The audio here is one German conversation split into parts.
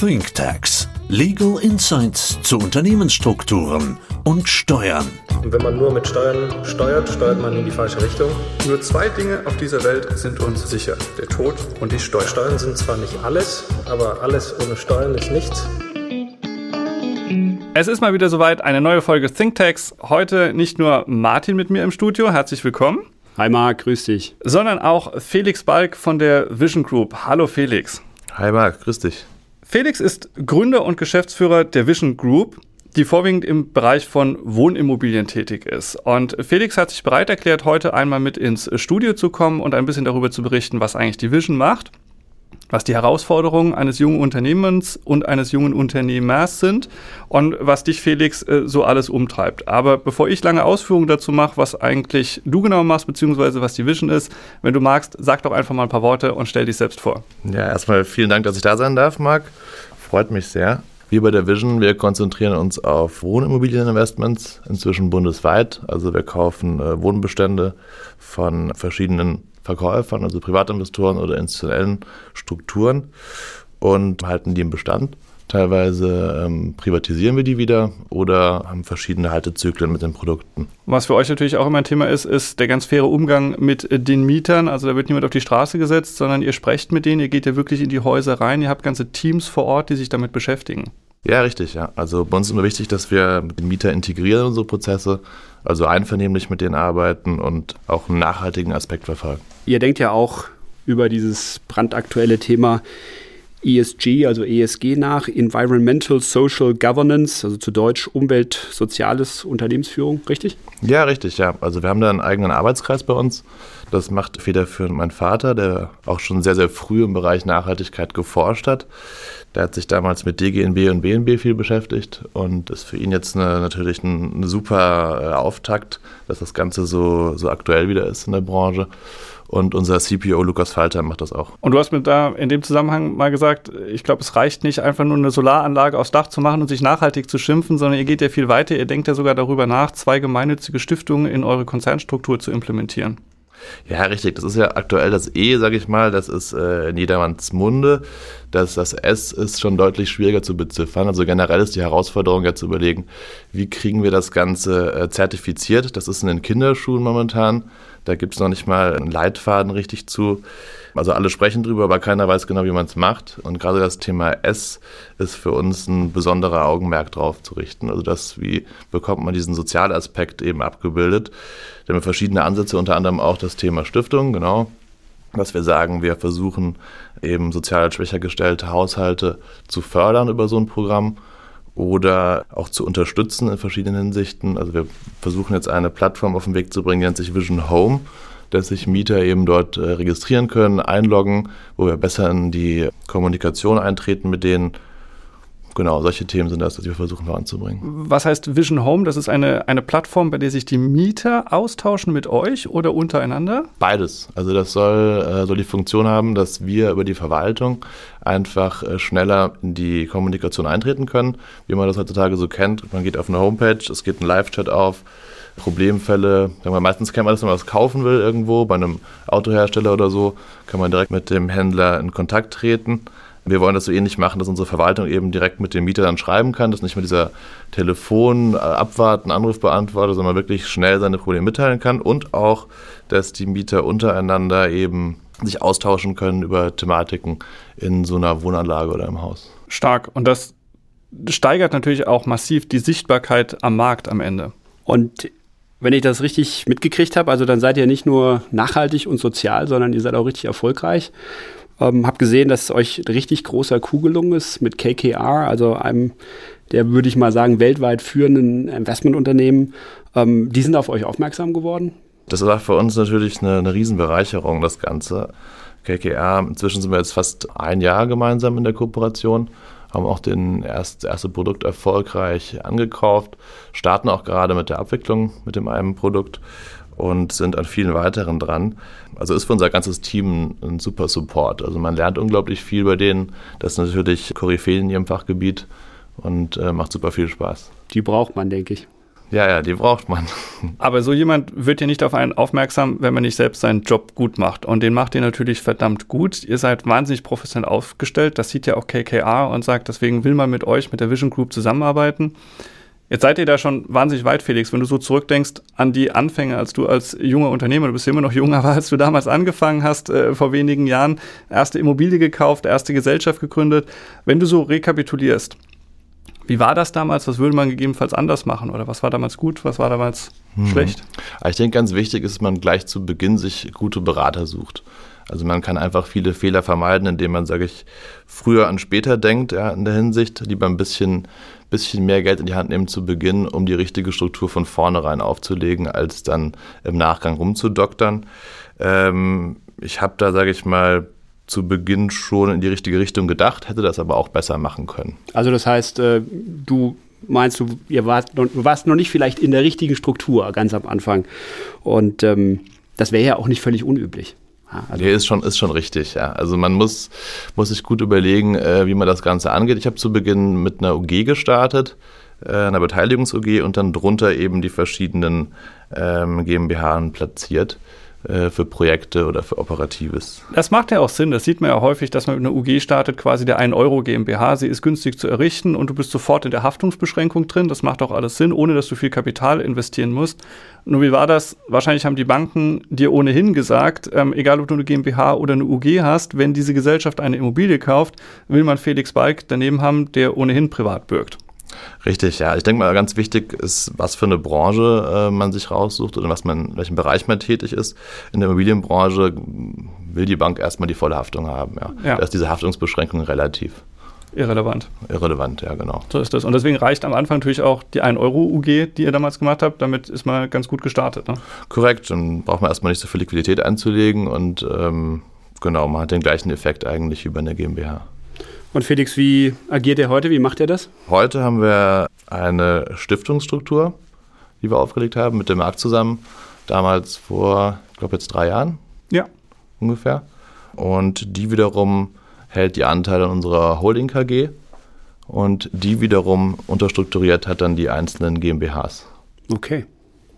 ThinkTax. Legal Insights zu Unternehmensstrukturen und Steuern. Und wenn man nur mit Steuern steuert, steuert man in die falsche Richtung. Nur zwei Dinge auf dieser Welt sind uns sicher. Der Tod und die Steuern. Steuern sind zwar nicht alles, aber alles ohne Steuern ist nichts. Es ist mal wieder soweit, eine neue Folge ThinkTax. Heute nicht nur Martin mit mir im Studio, herzlich willkommen. Hi Marc, grüß dich. Sondern auch Felix Balk von der Vision Group. Hallo Felix. Hi Marc, grüß dich. Felix ist Gründer und Geschäftsführer der Vision Group, die vorwiegend im Bereich von Wohnimmobilien tätig ist. Und Felix hat sich bereit erklärt, heute einmal mit ins Studio zu kommen und ein bisschen darüber zu berichten, was eigentlich die Vision macht was die Herausforderungen eines jungen Unternehmens und eines jungen Unternehmers sind und was dich, Felix, äh, so alles umtreibt. Aber bevor ich lange Ausführungen dazu mache, was eigentlich du genau machst, beziehungsweise was die Vision ist, wenn du magst, sag doch einfach mal ein paar Worte und stell dich selbst vor. Ja, erstmal vielen Dank, dass ich da sein darf, Marc. Freut mich sehr. Wir bei der Vision, wir konzentrieren uns auf Wohnimmobilieninvestments, inzwischen bundesweit. Also wir kaufen äh, Wohnbestände von verschiedenen Verkäufern, also Privatinvestoren oder institutionellen Strukturen und halten die im Bestand. Teilweise ähm, privatisieren wir die wieder oder haben verschiedene Haltezyklen mit den Produkten. Was für euch natürlich auch immer ein Thema ist, ist der ganz faire Umgang mit äh, den Mietern. Also da wird niemand auf die Straße gesetzt, sondern ihr sprecht mit denen, ihr geht ja wirklich in die Häuser rein, ihr habt ganze Teams vor Ort, die sich damit beschäftigen. Ja, richtig, ja. Also bei uns ist immer wichtig, dass wir mit den Mietern integrieren unsere Prozesse, also einvernehmlich mit denen arbeiten und auch einen nachhaltigen Aspekt verfolgen. Ihr denkt ja auch über dieses brandaktuelle Thema ESG, also ESG nach, Environmental Social Governance, also zu Deutsch Umwelt, Soziales, Unternehmensführung, richtig? Ja, richtig, ja. Also wir haben da einen eigenen Arbeitskreis bei uns. Das macht federführend mein Vater, der auch schon sehr, sehr früh im Bereich Nachhaltigkeit geforscht hat. Der hat sich damals mit DGNB und BNB viel beschäftigt und ist für ihn jetzt eine, natürlich ein, ein super äh, Auftakt, dass das Ganze so, so aktuell wieder ist in der Branche. Und unser CPO Lukas Falter macht das auch. Und du hast mir da in dem Zusammenhang mal gesagt, ich glaube, es reicht nicht einfach nur eine Solaranlage aufs Dach zu machen und sich nachhaltig zu schimpfen, sondern ihr geht ja viel weiter. Ihr denkt ja sogar darüber nach, zwei gemeinnützige Stiftungen in eure Konzernstruktur zu implementieren. Ja, richtig. Das ist ja aktuell das E, sage ich mal. Das ist äh, in jedermanns Munde. Das, das S ist schon deutlich schwieriger zu beziffern. Also generell ist die Herausforderung ja zu überlegen, wie kriegen wir das Ganze äh, zertifiziert. Das ist in den Kinderschuhen momentan. Da gibt es noch nicht mal einen Leitfaden richtig zu. Also alle sprechen drüber, aber keiner weiß genau, wie man es macht. Und gerade das Thema S ist für uns ein besonderer Augenmerk drauf zu richten. Also das, wie bekommt man diesen Sozialaspekt eben abgebildet. Da haben wir verschiedene Ansätze, unter anderem auch das Thema Stiftung, genau. Dass wir sagen, wir versuchen eben sozial schwächer gestellte Haushalte zu fördern über so ein Programm oder auch zu unterstützen in verschiedenen Hinsichten. Also wir versuchen jetzt eine Plattform auf den Weg zu bringen, die nennt sich Vision Home, dass sich Mieter eben dort äh, registrieren können, einloggen, wo wir besser in die Kommunikation eintreten mit denen genau, solche Themen sind das, die wir versuchen voranzubringen. Was heißt Vision Home? Das ist eine, eine Plattform, bei der sich die Mieter austauschen mit euch oder untereinander? Beides. Also das soll, äh, soll die Funktion haben, dass wir über die Verwaltung einfach äh, schneller in die Kommunikation eintreten können, wie man das heutzutage so kennt. Man geht auf eine Homepage, es geht ein Live-Chat auf, Problemfälle. Meistens kennt man das, wenn man was kaufen will irgendwo, bei einem Autohersteller oder so, kann man direkt mit dem Händler in Kontakt treten. Wir wollen das so ähnlich machen, dass unsere Verwaltung eben direkt mit dem Mieter dann schreiben kann, dass nicht mehr dieser Telefon äh, abwarten, Anruf beantwortet, sondern wirklich schnell seine Probleme mitteilen kann und auch, dass die Mieter untereinander eben sich austauschen können über Thematiken in so einer Wohnanlage oder im Haus. Stark. Und das steigert natürlich auch massiv die Sichtbarkeit am Markt am Ende. Und wenn ich das richtig mitgekriegt habe, also dann seid ihr nicht nur nachhaltig und sozial, sondern ihr seid auch richtig erfolgreich. Ähm, hab gesehen, dass euch richtig großer Coup gelungen ist mit KKR, also einem der, würde ich mal sagen, weltweit führenden Investmentunternehmen. Ähm, die sind auf euch aufmerksam geworden? Das war für uns natürlich eine, eine Riesenbereicherung, das Ganze. KKR, inzwischen sind wir jetzt fast ein Jahr gemeinsam in der Kooperation, haben auch den erst, erste Produkt erfolgreich angekauft, starten auch gerade mit der Abwicklung mit dem einen Produkt und sind an vielen weiteren dran. Also ist für unser ganzes Team ein super Support. Also man lernt unglaublich viel bei denen. Das ist natürlich Koryphäen in ihrem Fachgebiet und äh, macht super viel Spaß. Die braucht man, denke ich. Ja, ja, die braucht man. Aber so jemand wird ja nicht auf einen aufmerksam, wenn man nicht selbst seinen Job gut macht. Und den macht ihr natürlich verdammt gut. Ihr seid wahnsinnig professionell aufgestellt. Das sieht ja auch KKR und sagt, deswegen will man mit euch, mit der Vision Group zusammenarbeiten. Jetzt seid ihr da schon wahnsinnig weit, Felix. Wenn du so zurückdenkst an die Anfänge, als du als junger Unternehmer, du bist ja immer noch jung, aber als du damals angefangen hast, äh, vor wenigen Jahren, erste Immobilie gekauft, erste Gesellschaft gegründet. Wenn du so rekapitulierst, wie war das damals? Was würde man gegebenenfalls anders machen? Oder was war damals gut? Was war damals hm. schlecht? Ich denke, ganz wichtig ist, dass man gleich zu Beginn sich gute Berater sucht. Also man kann einfach viele Fehler vermeiden, indem man, sage ich, früher an später denkt, ja, in der Hinsicht, lieber ein bisschen, bisschen mehr Geld in die Hand nehmen zu Beginn, um die richtige Struktur von vornherein aufzulegen, als dann im Nachgang rumzudoktern. Ähm, ich habe da, sage ich mal, zu Beginn schon in die richtige Richtung gedacht, hätte das aber auch besser machen können. Also das heißt, äh, du meinst du, ihr wart noch, du warst noch nicht vielleicht in der richtigen Struktur ganz am Anfang. Und ähm, das wäre ja auch nicht völlig unüblich. Also nee, ist schon, ist schon richtig, ja. Also man muss, muss sich gut überlegen, äh, wie man das Ganze angeht. Ich habe zu Beginn mit einer UG gestartet, äh, einer Beteiligungs-UG und dann drunter eben die verschiedenen ähm, GmbH platziert. Äh, für Projekte oder für Operatives. Das macht ja auch Sinn. Das sieht man ja häufig, dass man mit einer UG startet, quasi der 1 Euro GmbH. Sie ist günstig zu errichten und du bist sofort in der Haftungsbeschränkung drin. Das macht auch alles Sinn, ohne dass du viel Kapital investieren musst. Nur wie war das? Wahrscheinlich haben die Banken dir ohnehin gesagt, ähm, egal ob du eine GmbH oder eine UG hast, wenn diese Gesellschaft eine Immobilie kauft, will man Felix Balk daneben haben, der ohnehin privat bürgt. Richtig, ja. Ich denke mal, ganz wichtig ist, was für eine Branche äh, man sich raussucht oder was man, in welchem Bereich man tätig ist. In der Immobilienbranche will die Bank erstmal die volle Haftung haben. Ja. ja. Da ist diese Haftungsbeschränkung relativ. Irrelevant. Irrelevant, ja, genau. So ist das. Und deswegen reicht am Anfang natürlich auch die 1-Euro-UG, die ihr damals gemacht habt. Damit ist man ganz gut gestartet. Ne? Korrekt. Dann braucht man erstmal nicht so viel Liquidität einzulegen und ähm, genau, man hat den gleichen Effekt eigentlich wie bei einer GmbH. Und Felix, wie agiert er heute? Wie macht er das? Heute haben wir eine Stiftungsstruktur, die wir aufgelegt haben mit dem Markt zusammen. Damals vor, ich glaube jetzt drei Jahren. Ja. Ungefähr. Und die wiederum hält die Anteile an unserer Holding KG und die wiederum unterstrukturiert hat dann die einzelnen GmbHs. Okay.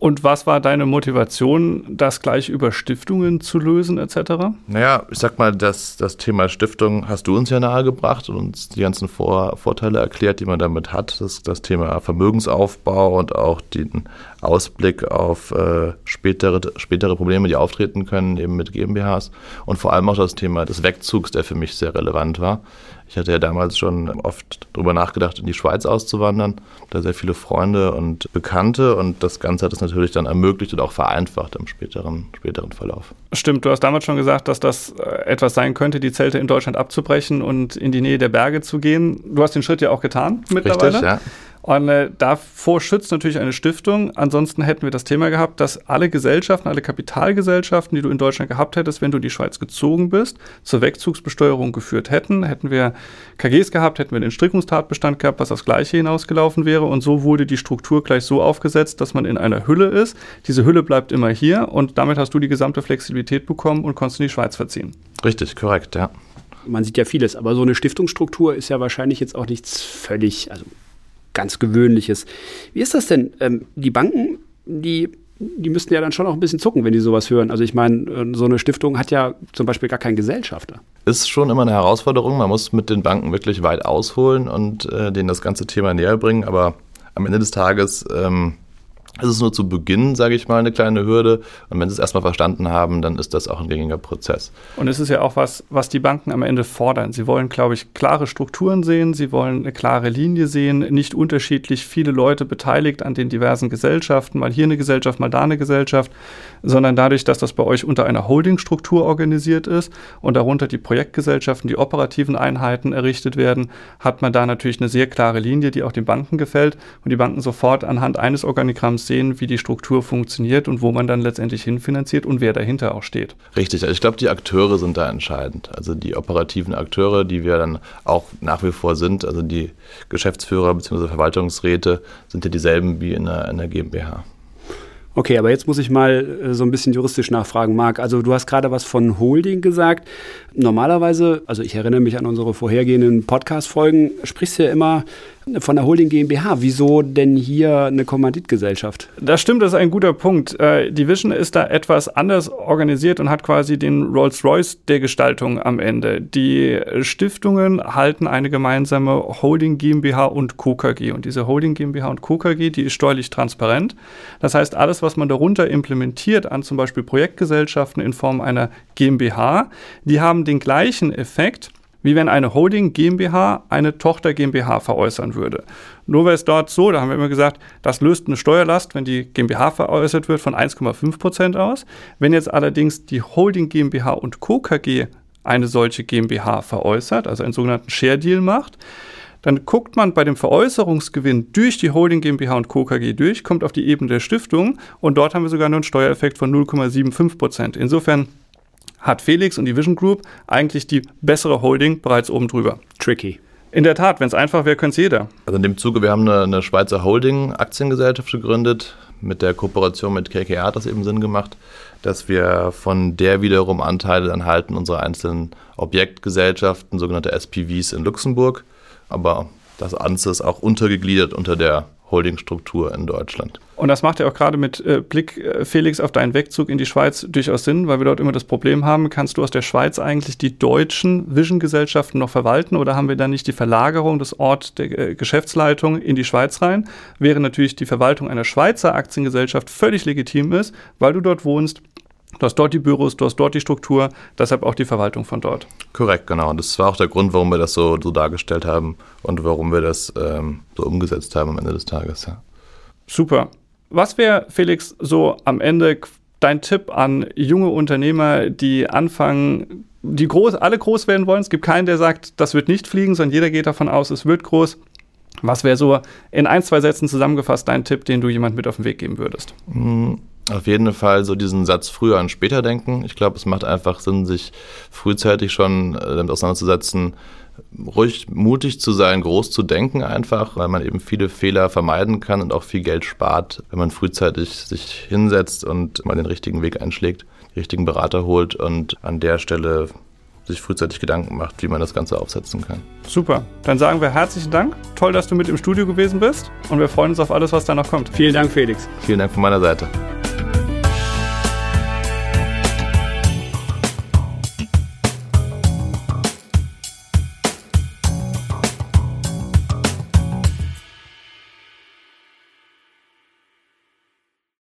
Und was war deine Motivation, das gleich über Stiftungen zu lösen, etc.? Naja, ich sag mal, das, das Thema Stiftung hast du uns ja nahegebracht und uns die ganzen Vor Vorteile erklärt, die man damit hat. Das, das Thema Vermögensaufbau und auch den Ausblick auf äh, spätere, spätere Probleme, die auftreten können, eben mit GmbHs. Und vor allem auch das Thema des Wegzugs, der für mich sehr relevant war. Ich hatte ja damals schon oft darüber nachgedacht, in die Schweiz auszuwandern. Da sehr viele Freunde und Bekannte und das Ganze hat es natürlich dann ermöglicht und auch vereinfacht im späteren, späteren Verlauf. Stimmt, du hast damals schon gesagt, dass das äh, etwas sein könnte, die Zelte in Deutschland abzubrechen und in die Nähe der Berge zu gehen. Du hast den Schritt ja auch getan mittlerweile. Richtig, ja. Und äh, davor schützt natürlich eine Stiftung. Ansonsten hätten wir das Thema gehabt, dass alle Gesellschaften, alle Kapitalgesellschaften, die du in Deutschland gehabt hättest, wenn du in die Schweiz gezogen bist, zur Wegzugsbesteuerung geführt hätten. Hätten wir KGs gehabt, hätten wir den Strickungstatbestand gehabt, was das Gleiche hinausgelaufen wäre. Und so wurde die Struktur gleich so aufgesetzt, dass man in einer Hülle ist. Diese Hülle bleibt immer hier und damit hast du die gesamte Flexibilität bekommen und konntest in die Schweiz verziehen. Richtig, korrekt, ja. Man sieht ja vieles, aber so eine Stiftungsstruktur ist ja wahrscheinlich jetzt auch nichts völlig, also ganz Gewöhnliches. Wie ist das denn? Ähm, die Banken, die, die müssten ja dann schon auch ein bisschen zucken, wenn die sowas hören. Also ich meine, äh, so eine Stiftung hat ja zum Beispiel gar keinen Gesellschafter. Ist schon immer eine Herausforderung. Man muss mit den Banken wirklich weit ausholen und äh, denen das ganze Thema näher bringen. Aber am Ende des Tages ähm, es ist nur zu Beginn, sage ich mal, eine kleine Hürde. Und wenn sie es erstmal verstanden haben, dann ist das auch ein gängiger Prozess. Und es ist ja auch was, was die Banken am Ende fordern. Sie wollen, glaube ich, klare Strukturen sehen, sie wollen eine klare Linie sehen, nicht unterschiedlich viele Leute beteiligt an den diversen Gesellschaften, mal hier eine Gesellschaft, mal da eine Gesellschaft, sondern dadurch, dass das bei euch unter einer Holdingstruktur organisiert ist und darunter die Projektgesellschaften, die operativen Einheiten errichtet werden, hat man da natürlich eine sehr klare Linie, die auch den Banken gefällt und die Banken sofort anhand eines Organigramms sehen, wie die Struktur funktioniert und wo man dann letztendlich hinfinanziert und wer dahinter auch steht. Richtig, also ich glaube, die Akteure sind da entscheidend. Also die operativen Akteure, die wir dann auch nach wie vor sind, also die Geschäftsführer bzw. Verwaltungsräte sind ja dieselben wie in einer, in einer GmbH. Okay, aber jetzt muss ich mal äh, so ein bisschen juristisch nachfragen, Marc. Also du hast gerade was von Holding gesagt. Normalerweise, also ich erinnere mich an unsere vorhergehenden Podcast-Folgen, sprichst du ja immer von der Holding GmbH. Wieso denn hier eine Kommanditgesellschaft? Das stimmt, das ist ein guter Punkt. Äh, die Vision ist da etwas anders organisiert und hat quasi den Rolls-Royce der Gestaltung am Ende. Die Stiftungen halten eine gemeinsame Holding GmbH und Co. KG. Und diese Holding GmbH und Co. KG, die ist steuerlich transparent. Das heißt, alles, was man darunter implementiert an zum Beispiel Projektgesellschaften in Form einer GmbH, die haben den gleichen Effekt, wie wenn eine Holding GmbH eine Tochter GmbH veräußern würde. Nur wäre es dort so, da haben wir immer gesagt, das löst eine Steuerlast, wenn die GmbH veräußert wird, von 1,5 Prozent aus. Wenn jetzt allerdings die Holding GmbH und Co. KG eine solche GmbH veräußert, also einen sogenannten Share Deal macht, dann guckt man bei dem Veräußerungsgewinn durch die Holding GmbH und Co. KG durch, kommt auf die Ebene der Stiftung und dort haben wir sogar nur einen Steuereffekt von 0,75 Prozent. Insofern hat Felix und die Vision Group eigentlich die bessere Holding bereits oben drüber. Tricky. In der Tat, wenn es einfach wäre, könnte es jeder. Also in dem Zuge, wir haben eine, eine Schweizer Holding-Aktiengesellschaft gegründet. Mit der Kooperation mit KKA hat das eben Sinn gemacht, dass wir von der wiederum Anteile dann halten, unsere einzelnen Objektgesellschaften, sogenannte SPVs in Luxemburg. Aber das Ganze ist auch untergegliedert unter der Holdingstruktur in Deutschland. Und das macht ja auch gerade mit äh, Blick, äh, Felix, auf deinen Wegzug in die Schweiz durchaus Sinn, weil wir dort immer das Problem haben, kannst du aus der Schweiz eigentlich die deutschen Vision-Gesellschaften noch verwalten oder haben wir dann nicht die Verlagerung des Ort der äh, Geschäftsleitung in die Schweiz rein? Wäre natürlich die Verwaltung einer Schweizer Aktiengesellschaft völlig legitim ist, weil du dort wohnst, Du hast dort die Büros, du hast dort die Struktur, deshalb auch die Verwaltung von dort. Korrekt, genau. Und das war auch der Grund, warum wir das so, so dargestellt haben und warum wir das ähm, so umgesetzt haben am Ende des Tages. Ja. Super. Was wäre, Felix, so am Ende dein Tipp an junge Unternehmer, die anfangen, die groß, alle groß werden wollen? Es gibt keinen, der sagt, das wird nicht fliegen, sondern jeder geht davon aus, es wird groß. Was wäre so in ein, zwei Sätzen zusammengefasst dein Tipp, den du jemand mit auf den Weg geben würdest? Mhm auf jeden Fall so diesen Satz früher an später denken. Ich glaube, es macht einfach Sinn, sich frühzeitig schon äh, damit auseinanderzusetzen, ruhig mutig zu sein, groß zu denken einfach, weil man eben viele Fehler vermeiden kann und auch viel Geld spart, wenn man frühzeitig sich hinsetzt und mal den richtigen Weg einschlägt, die richtigen Berater holt und an der Stelle sich frühzeitig Gedanken macht, wie man das Ganze aufsetzen kann. Super. Dann sagen wir herzlichen Dank. Toll, dass du mit im Studio gewesen bist und wir freuen uns auf alles, was da noch kommt. Vielen Dank, Felix. Vielen Dank von meiner Seite.